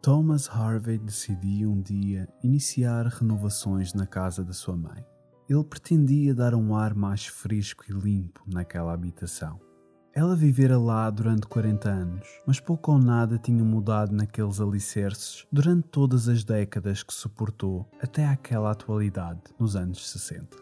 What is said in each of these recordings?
Thomas Harvey decidia um dia iniciar renovações na casa da sua mãe. Ele pretendia dar um ar mais fresco e limpo naquela habitação. Ela vivera lá durante 40 anos, mas pouco ou nada tinha mudado naqueles alicerces durante todas as décadas que suportou até àquela atualidade, nos anos 60.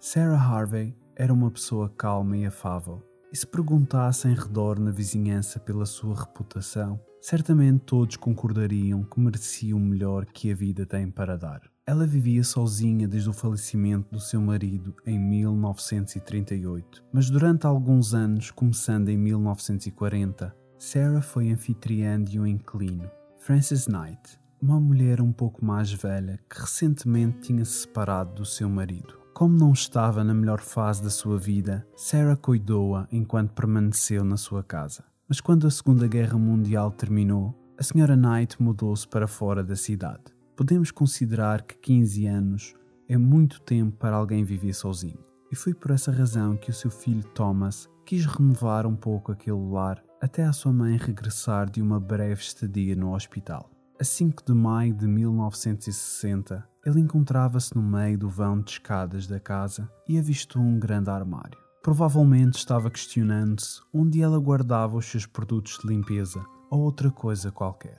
Sarah Harvey era uma pessoa calma e afável, e se perguntassem redor na vizinhança pela sua reputação, certamente todos concordariam que merecia o melhor que a vida tem para dar. Ela vivia sozinha desde o falecimento do seu marido em 1938, mas durante alguns anos, começando em 1940, Sarah foi anfitriã de um inquilino, Frances Knight, uma mulher um pouco mais velha que recentemente tinha se separado do seu marido. Como não estava na melhor fase da sua vida, Sarah cuidou-a enquanto permaneceu na sua casa. Mas quando a Segunda Guerra Mundial terminou, a Sra. Knight mudou-se para fora da cidade podemos considerar que 15 anos é muito tempo para alguém viver sozinho. E foi por essa razão que o seu filho Thomas quis renovar um pouco aquele lar até a sua mãe regressar de uma breve estadia no hospital. A 5 de maio de 1960, ele encontrava-se no meio do vão de escadas da casa e avistou um grande armário. Provavelmente estava questionando-se onde ela guardava os seus produtos de limpeza ou outra coisa qualquer.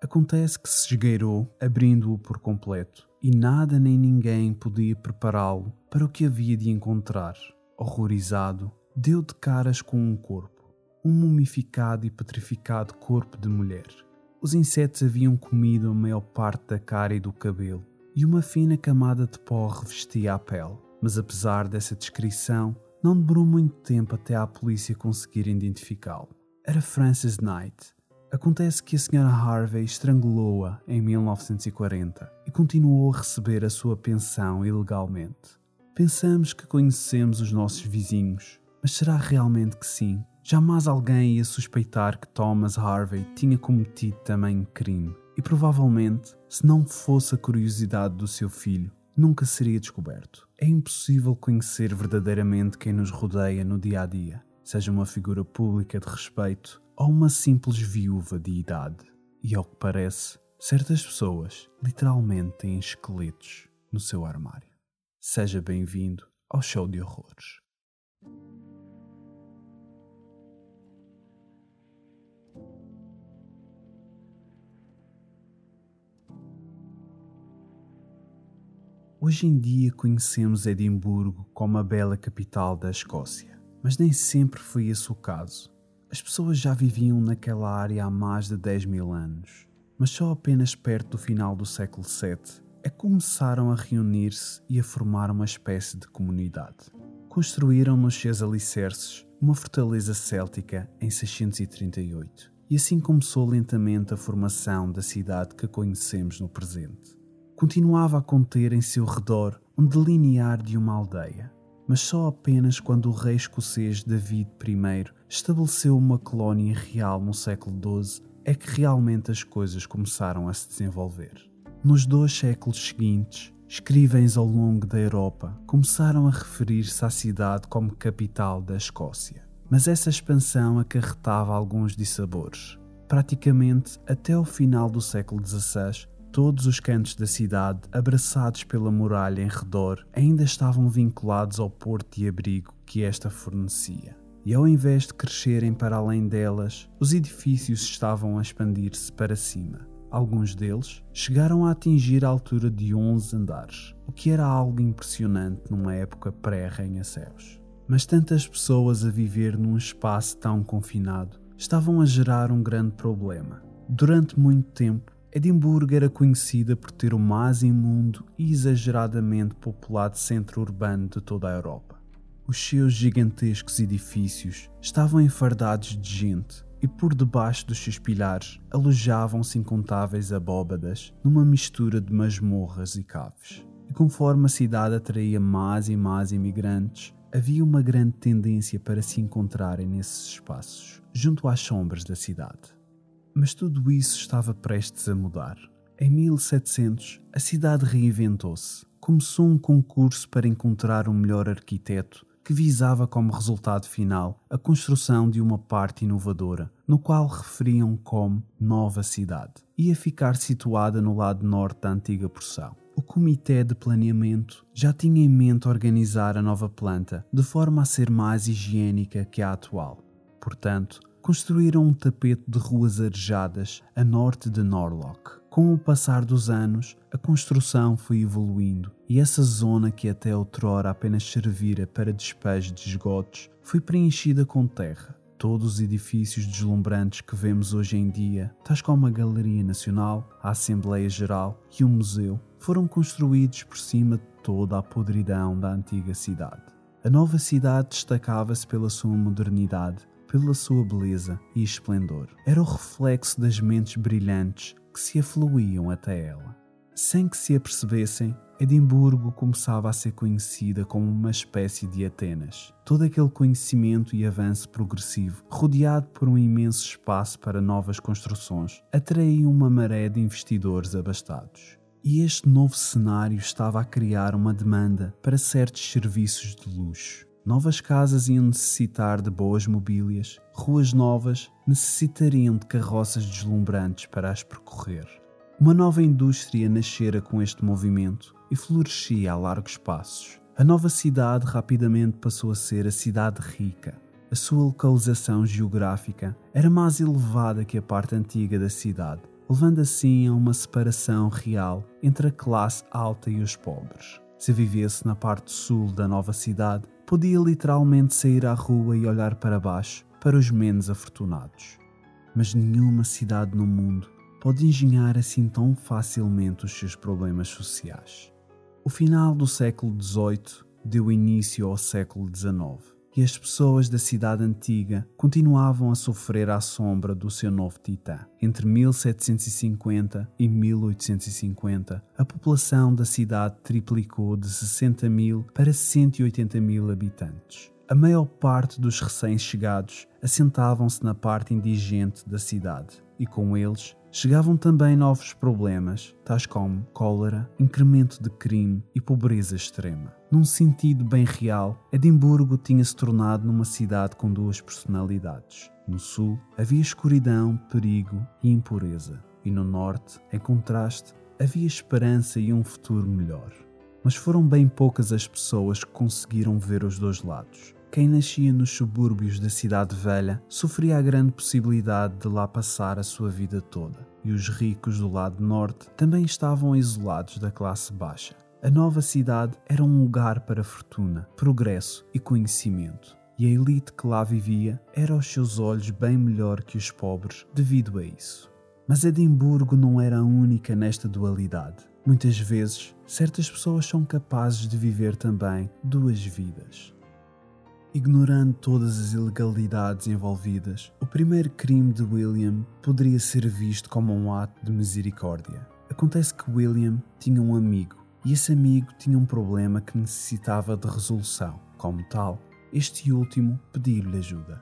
Acontece que se esgueirou, abrindo-o por completo, e nada nem ninguém podia prepará-lo para o que havia de encontrar. Horrorizado, deu de caras com um corpo, um mumificado e petrificado corpo de mulher. Os insetos haviam comido a maior parte da cara e do cabelo, e uma fina camada de pó revestia a pele. Mas apesar dessa descrição, não demorou muito tempo até a polícia conseguir identificá-lo. Era Francis Knight, Acontece que a Sra. Harvey estrangulou-a em 1940 e continuou a receber a sua pensão ilegalmente. Pensamos que conhecemos os nossos vizinhos, mas será realmente que sim? Jamais alguém ia suspeitar que Thomas Harvey tinha cometido tamanho crime. E provavelmente, se não fosse a curiosidade do seu filho, nunca seria descoberto. É impossível conhecer verdadeiramente quem nos rodeia no dia a dia, seja uma figura pública de respeito ou uma simples viúva de idade. E ao que parece, certas pessoas literalmente têm esqueletos no seu armário. Seja bem-vindo ao show de horrores. Hoje em dia conhecemos Edimburgo como a bela capital da Escócia, mas nem sempre foi esse o caso. As pessoas já viviam naquela área há mais de 10 mil anos, mas só apenas perto do final do século VII é que começaram a reunir-se e a formar uma espécie de comunidade. Construíram nos seus alicerces uma fortaleza céltica em 638, e assim começou lentamente a formação da cidade que conhecemos no presente. Continuava a conter em seu redor um delinear de uma aldeia, mas só apenas quando o rei escocês David I estabeleceu uma colónia real no século XII é que realmente as coisas começaram a se desenvolver. Nos dois séculos seguintes, escrivães ao longo da Europa começaram a referir-se à cidade como capital da Escócia. Mas essa expansão acarretava alguns dissabores. Praticamente até o final do século XVI, Todos os cantos da cidade, abraçados pela muralha em redor, ainda estavam vinculados ao porto de abrigo que esta fornecia. E ao invés de crescerem para além delas, os edifícios estavam a expandir-se para cima. Alguns deles chegaram a atingir a altura de 11 andares, o que era algo impressionante numa época pré-arranha-céus. Mas tantas pessoas a viver num espaço tão confinado estavam a gerar um grande problema. Durante muito tempo, Edimburgo era conhecida por ter o mais imundo e exageradamente populado centro urbano de toda a Europa. Os seus gigantescos edifícios estavam enfardados de gente e por debaixo dos seus pilares alojavam-se incontáveis abóbadas numa mistura de masmorras e caves. E conforme a cidade atraía mais e mais imigrantes, havia uma grande tendência para se encontrarem nesses espaços, junto às sombras da cidade. Mas tudo isso estava prestes a mudar. Em 1700, a cidade reinventou-se. Começou um concurso para encontrar o melhor arquiteto que visava como resultado final a construção de uma parte inovadora, no qual referiam como Nova Cidade. Ia ficar situada no lado norte da antiga porção. O Comitê de Planeamento já tinha em mente organizar a nova planta de forma a ser mais higiênica que a atual. Portanto, construíram um tapete de ruas arejadas a norte de Norlock. Com o passar dos anos, a construção foi evoluindo e essa zona que até outrora apenas servira para despejo de esgotos foi preenchida com terra. Todos os edifícios deslumbrantes que vemos hoje em dia, tais como a Galeria Nacional, a Assembleia Geral e o Museu, foram construídos por cima de toda a podridão da antiga cidade. A nova cidade destacava-se pela sua modernidade pela sua beleza e esplendor. Era o reflexo das mentes brilhantes que se afluíam até ela. Sem que se apercebessem, Edimburgo começava a ser conhecida como uma espécie de Atenas. Todo aquele conhecimento e avanço progressivo, rodeado por um imenso espaço para novas construções, atraía uma maré de investidores abastados. E este novo cenário estava a criar uma demanda para certos serviços de luxo. Novas casas iam necessitar de boas mobílias, ruas novas necessitariam de carroças deslumbrantes para as percorrer. Uma nova indústria nascera com este movimento e florescia a largos passos. A nova cidade rapidamente passou a ser a cidade rica. A sua localização geográfica era mais elevada que a parte antiga da cidade, levando assim a uma separação real entre a classe alta e os pobres. Se vivesse na parte sul da nova cidade, podia literalmente sair à rua e olhar para baixo para os menos afortunados. Mas nenhuma cidade no mundo pode engenhar assim tão facilmente os seus problemas sociais. O final do século XVIII deu início ao século XIX e as pessoas da cidade antiga continuavam a sofrer à sombra do seu novo titã. Entre 1750 e 1850, a população da cidade triplicou de 60 mil para 180 mil habitantes. A maior parte dos recém-chegados assentavam-se na parte indigente da cidade e com eles chegavam também novos problemas, tais como cólera, incremento de crime e pobreza extrema. Num sentido bem real, Edimburgo tinha-se tornado numa cidade com duas personalidades. No sul havia escuridão, perigo e impureza, e no norte, em contraste, havia esperança e um futuro melhor. Mas foram bem poucas as pessoas que conseguiram ver os dois lados. Quem nascia nos subúrbios da cidade velha sofria a grande possibilidade de lá passar a sua vida toda, e os ricos do lado norte também estavam isolados da classe baixa. A nova cidade era um lugar para fortuna, progresso e conhecimento, e a elite que lá vivia era aos seus olhos bem melhor que os pobres devido a isso. Mas Edimburgo não era a única nesta dualidade. Muitas vezes, certas pessoas são capazes de viver também duas vidas. Ignorando todas as ilegalidades envolvidas, o primeiro crime de William poderia ser visto como um ato de misericórdia. Acontece que William tinha um amigo e esse amigo tinha um problema que necessitava de resolução. Como tal, este último pediu-lhe ajuda.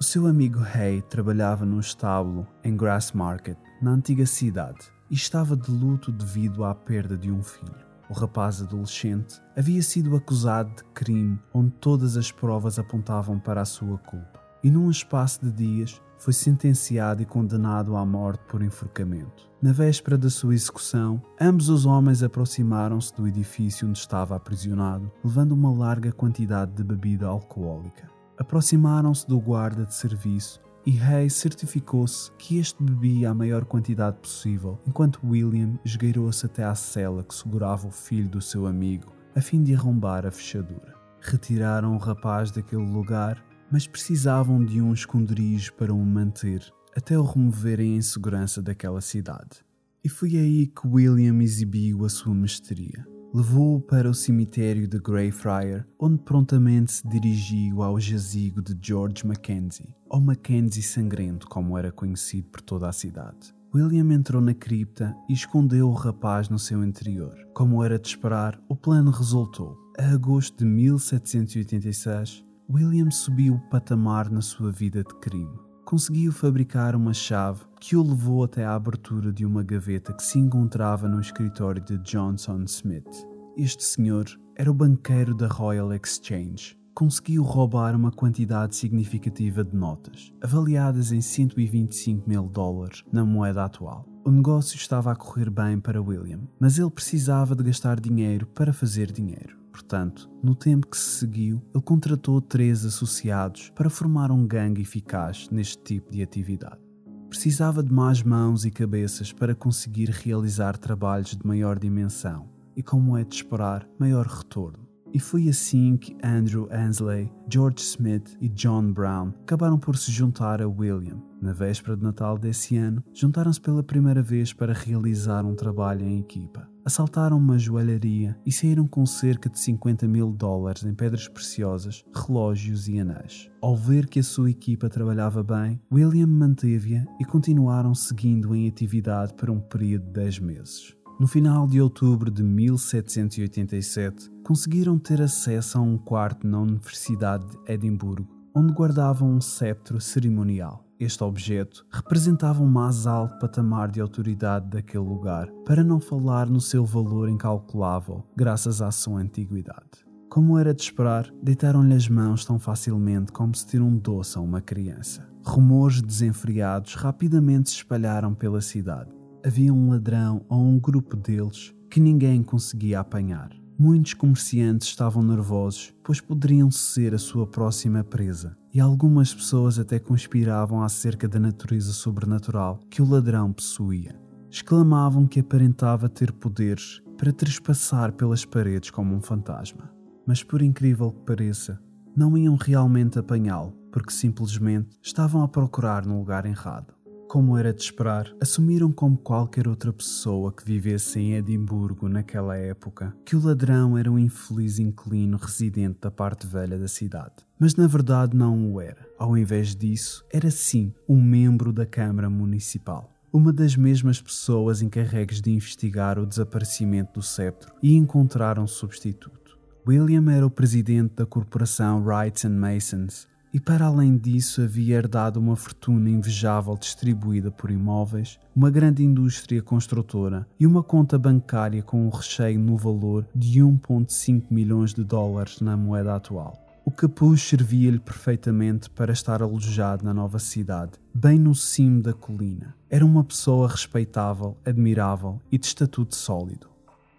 O seu amigo Hay trabalhava num estábulo em Grassmarket, na antiga cidade, e estava de luto devido à perda de um filho o rapaz adolescente, havia sido acusado de crime onde todas as provas apontavam para a sua culpa, e num espaço de dias foi sentenciado e condenado à morte por enforcamento. Na véspera da sua execução, ambos os homens aproximaram-se do edifício onde estava aprisionado, levando uma larga quantidade de bebida alcoólica. Aproximaram-se do guarda de serviço e Hay certificou-se que este bebia a maior quantidade possível, enquanto William esgueirou-se até à cela que segurava o filho do seu amigo, a fim de arrombar a fechadura. Retiraram o rapaz daquele lugar, mas precisavam de um esconderijo para o manter, até o removerem em segurança daquela cidade. E foi aí que William exibiu a sua mestria levou-o para o cemitério de Greyfriar, onde prontamente se dirigiu ao jazigo de George Mackenzie, ou Mackenzie Sangrento, como era conhecido por toda a cidade. William entrou na cripta e escondeu o rapaz no seu interior. Como era de esperar, o plano resultou. A agosto de 1786, William subiu o patamar na sua vida de crime conseguiu fabricar uma chave que o levou até à abertura de uma gaveta que se encontrava no escritório de Johnson Smith. Este senhor era o banqueiro da Royal Exchange conseguiu roubar uma quantidade significativa de notas, avaliadas em 125 mil dólares na moeda atual. O negócio estava a correr bem para William, mas ele precisava de gastar dinheiro para fazer dinheiro. Portanto, no tempo que se seguiu, ele contratou três associados para formar um gangue eficaz neste tipo de atividade. Precisava de mais mãos e cabeças para conseguir realizar trabalhos de maior dimensão e, como é de esperar, maior retorno. E foi assim que Andrew Ansley, George Smith e John Brown acabaram por se juntar a William. Na véspera de Natal desse ano, juntaram-se pela primeira vez para realizar um trabalho em equipa. Assaltaram uma joalharia e saíram com cerca de 50 mil dólares em pedras preciosas, relógios e anéis. Ao ver que a sua equipa trabalhava bem, William manteve-a e continuaram seguindo em atividade por um período de 10 meses. No final de outubro de 1787, conseguiram ter acesso a um quarto na Universidade de Edimburgo, onde guardavam um sceptro cerimonial. Este objeto representava um mais alto patamar de autoridade daquele lugar, para não falar no seu valor incalculável, graças à sua antiguidade. Como era de esperar, deitaram-lhe as mãos tão facilmente como se tira um doce a uma criança. Rumores desenfreados rapidamente se espalharam pela cidade havia um ladrão ou um grupo deles que ninguém conseguia apanhar. Muitos comerciantes estavam nervosos, pois poderiam ser a sua próxima presa, e algumas pessoas até conspiravam acerca da natureza sobrenatural que o ladrão possuía. Exclamavam que aparentava ter poderes para trespassar pelas paredes como um fantasma. Mas, por incrível que pareça, não iam realmente apanhá-lo, porque simplesmente estavam a procurar no lugar errado. Como era de esperar, assumiram como qualquer outra pessoa que vivesse em Edimburgo naquela época que o ladrão era um infeliz inquilino residente da parte velha da cidade. Mas na verdade não o era. Ao invés disso, era sim um membro da Câmara Municipal uma das mesmas pessoas encarregues de investigar o desaparecimento do septo e encontrar um substituto. William era o presidente da corporação Wrights and Masons e para além disso havia herdado uma fortuna invejável distribuída por imóveis, uma grande indústria construtora e uma conta bancária com um recheio no valor de 1,5 milhões de dólares na moeda atual. Capuz servia-lhe perfeitamente para estar alojado na nova cidade, bem no cimo da colina. Era uma pessoa respeitável, admirável e de estatuto sólido.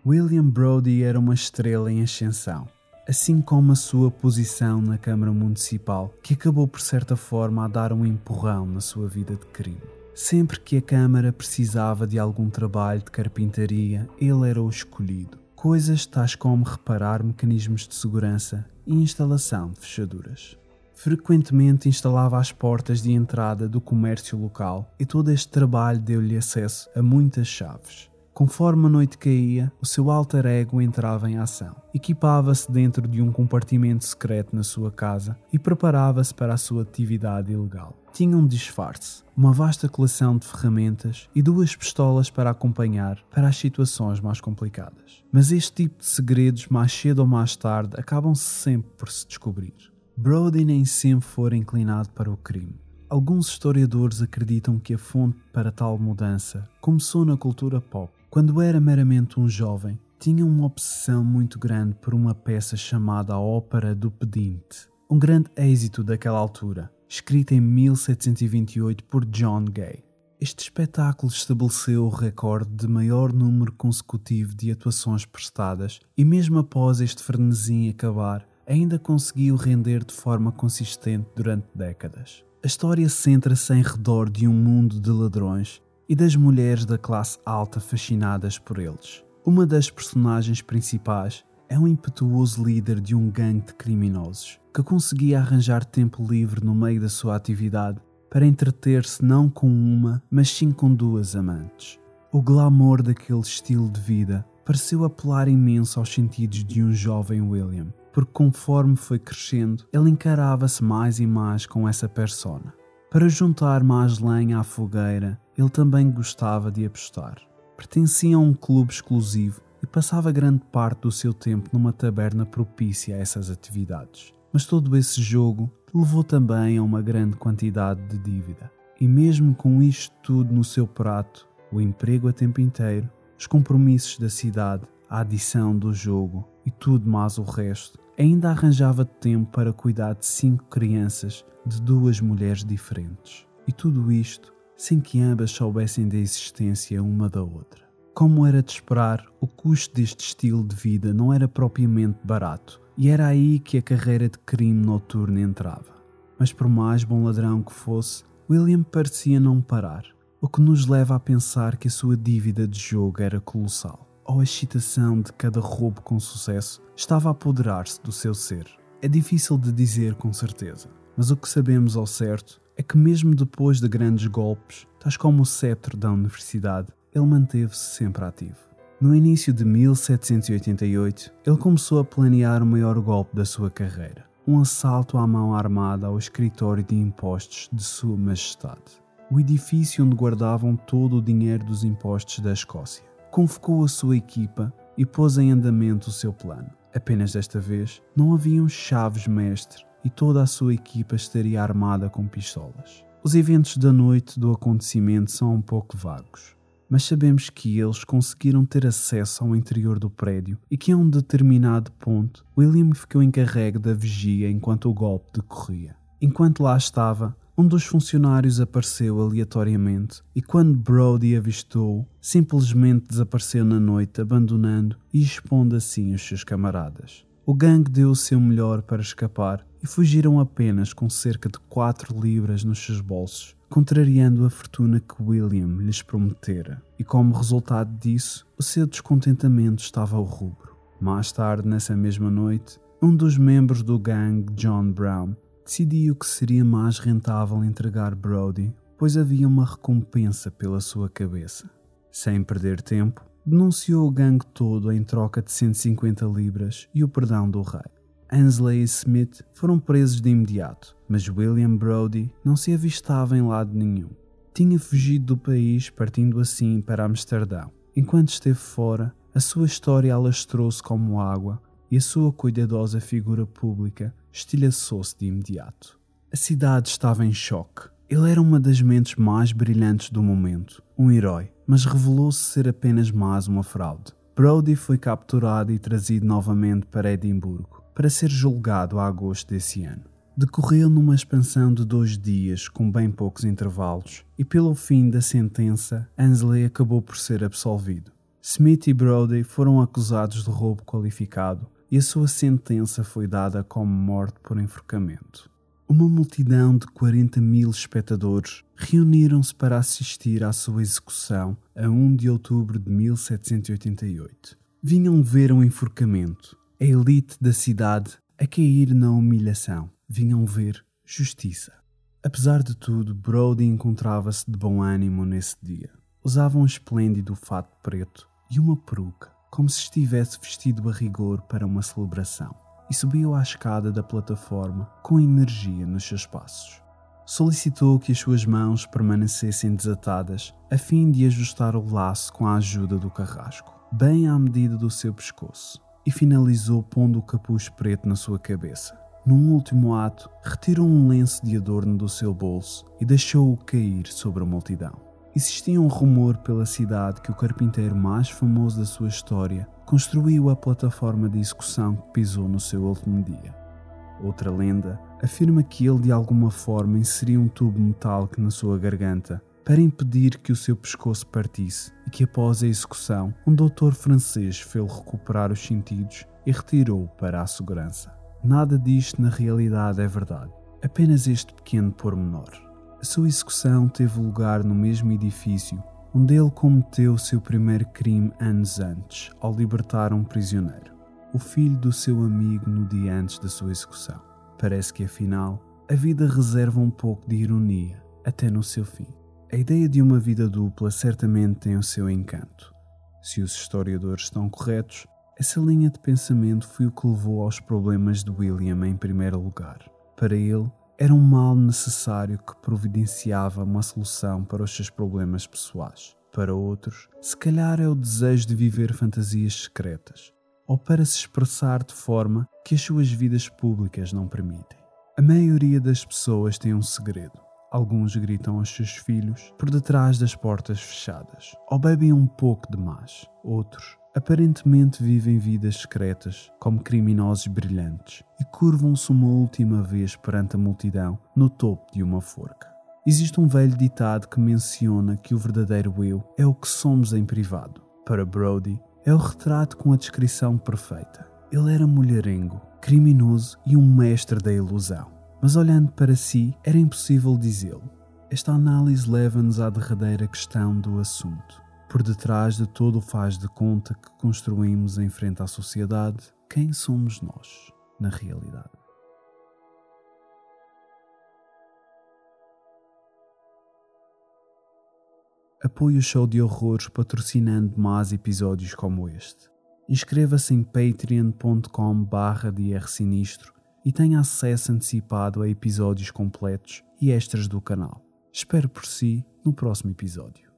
William Brody era uma estrela em ascensão assim como a sua posição na Câmara Municipal, que acabou por certa forma a dar um empurrão na sua vida de crime. Sempre que a Câmara precisava de algum trabalho de carpintaria, ele era o escolhido. Coisas tais como reparar mecanismos de segurança e instalação de fechaduras. Frequentemente instalava as portas de entrada do comércio local e todo este trabalho deu-lhe acesso a muitas chaves. Conforme a noite caía, o seu alter ego entrava em ação. Equipava-se dentro de um compartimento secreto na sua casa e preparava-se para a sua atividade ilegal. Tinha um disfarce, uma vasta coleção de ferramentas e duas pistolas para acompanhar para as situações mais complicadas. Mas este tipo de segredos, mais cedo ou mais tarde, acabam sempre por se descobrir. Brody nem sempre fora inclinado para o crime. Alguns historiadores acreditam que a fonte para tal mudança começou na cultura pop quando era meramente um jovem, tinha uma obsessão muito grande por uma peça chamada Ópera do Pedinte, um grande êxito daquela altura, escrita em 1728 por John Gay. Este espetáculo estabeleceu o recorde de maior número consecutivo de atuações prestadas e, mesmo após este frenesim acabar, ainda conseguiu render de forma consistente durante décadas. A história centra-se em redor de um mundo de ladrões e das mulheres da classe alta fascinadas por eles. Uma das personagens principais é um impetuoso líder de um gangue de criminosos que conseguia arranjar tempo livre no meio da sua atividade para entreter-se não com uma, mas sim com duas amantes. O glamour daquele estilo de vida pareceu apelar imenso aos sentidos de um jovem William, porque conforme foi crescendo, ele encarava-se mais e mais com essa persona. Para juntar mais lenha à fogueira, ele também gostava de apostar. Pertencia a um clube exclusivo e passava grande parte do seu tempo numa taberna propícia a essas atividades. Mas todo esse jogo levou também a uma grande quantidade de dívida. E mesmo com isto tudo no seu prato, o emprego a tempo inteiro, os compromissos da cidade, a adição do jogo e tudo mais o resto, ainda arranjava tempo para cuidar de cinco crianças de duas mulheres diferentes. E tudo isto sem que ambas soubessem da existência uma da outra. Como era de esperar, o custo deste estilo de vida não era propriamente barato, e era aí que a carreira de crime noturno entrava. Mas por mais bom ladrão que fosse, William parecia não parar, o que nos leva a pensar que a sua dívida de jogo era colossal, ou a excitação de cada roubo com sucesso estava a apoderar-se do seu ser. É difícil de dizer com certeza, mas o que sabemos ao certo é que, mesmo depois de grandes golpes, tais como o cetro da universidade, ele manteve-se sempre ativo. No início de 1788, ele começou a planear o maior golpe da sua carreira, um assalto à mão armada ao escritório de impostos de Sua Majestade, o edifício onde guardavam todo o dinheiro dos impostos da Escócia. Convocou a sua equipa e pôs em andamento o seu plano. Apenas desta vez, não haviam chaves mestre e toda a sua equipa estaria armada com pistolas. Os eventos da noite do acontecimento são um pouco vagos, mas sabemos que eles conseguiram ter acesso ao interior do prédio e que a um determinado ponto William ficou encarregue da vigia enquanto o golpe decorria. Enquanto lá estava, um dos funcionários apareceu aleatoriamente e, quando Brody avistou, simplesmente desapareceu na noite, abandonando e expondo assim os seus camaradas. O gangue deu o seu melhor para escapar e fugiram apenas com cerca de 4 libras nos seus bolsos, contrariando a fortuna que William lhes prometera, e como resultado disso, o seu descontentamento estava ao rubro. Mais tarde, nessa mesma noite, um dos membros do gangue, John Brown, decidiu que seria mais rentável entregar Brody, pois havia uma recompensa pela sua cabeça. Sem perder tempo, denunciou o gangue todo em troca de 150 libras e o perdão do rei. Ansley e Smith foram presos de imediato, mas William Brody não se avistava em lado nenhum. Tinha fugido do país, partindo assim para Amsterdão. Enquanto esteve fora, a sua história alastrou-se como água e a sua cuidadosa figura pública estilhaçou-se de imediato. A cidade estava em choque. Ele era uma das mentes mais brilhantes do momento, um herói, mas revelou-se ser apenas mais uma fraude. Brody foi capturado e trazido novamente para Edimburgo para ser julgado a agosto desse ano. Decorreu numa expansão de dois dias, com bem poucos intervalos, e pelo fim da sentença, Ansley acabou por ser absolvido. Smith e Brody foram acusados de roubo qualificado e a sua sentença foi dada como morte por enforcamento. Uma multidão de 40 mil espectadores reuniram-se para assistir à sua execução a 1 de outubro de 1788. Vinham ver um enforcamento a elite da cidade a cair na humilhação. Vinham ver justiça. Apesar de tudo, Brody encontrava-se de bom ânimo nesse dia. Usava um esplêndido fato preto e uma peruca, como se estivesse vestido a rigor para uma celebração, e subiu à escada da plataforma com energia nos seus passos. Solicitou que as suas mãos permanecessem desatadas a fim de ajustar o laço com a ajuda do carrasco, bem à medida do seu pescoço e finalizou pondo o capuz preto na sua cabeça. Num último ato, retirou um lenço de adorno do seu bolso e deixou-o cair sobre a multidão. Existia um rumor pela cidade que o carpinteiro mais famoso da sua história construiu a plataforma de execução que pisou no seu último dia. Outra lenda afirma que ele de alguma forma inseria um tubo metálico na sua garganta para impedir que o seu pescoço partisse e que após a execução um doutor francês fez-lhe recuperar os sentidos e retirou-o para a segurança. Nada disto na realidade é verdade, apenas este pequeno pormenor. A sua execução teve lugar no mesmo edifício onde ele cometeu seu primeiro crime anos antes, ao libertar um prisioneiro, o filho do seu amigo no dia antes da sua execução. Parece que afinal a vida reserva um pouco de ironia até no seu fim. A ideia de uma vida dupla certamente tem o seu encanto. Se os historiadores estão corretos, essa linha de pensamento foi o que levou aos problemas de William em primeiro lugar. Para ele, era um mal necessário que providenciava uma solução para os seus problemas pessoais. Para outros, se calhar é o desejo de viver fantasias secretas, ou para se expressar de forma que as suas vidas públicas não permitem. A maioria das pessoas tem um segredo Alguns gritam aos seus filhos por detrás das portas fechadas, ou bebem um pouco demais. Outros aparentemente vivem vidas secretas como criminosos brilhantes e curvam-se uma última vez perante a multidão no topo de uma forca. Existe um velho ditado que menciona que o verdadeiro eu é o que somos em privado. Para Brody, é o retrato com a descrição perfeita. Ele era mulherengo, criminoso e um mestre da ilusão. Mas olhando para si, era impossível dizê-lo. Esta análise leva-nos à derradeira questão do assunto. Por detrás de todo o faz de conta que construímos em frente à sociedade, quem somos nós, na realidade? Apoie o show de horrores patrocinando mais episódios como este. Inscreva-se em patreon.com barra sinistro e tenha acesso antecipado a episódios completos e extras do canal. Espero por si no próximo episódio.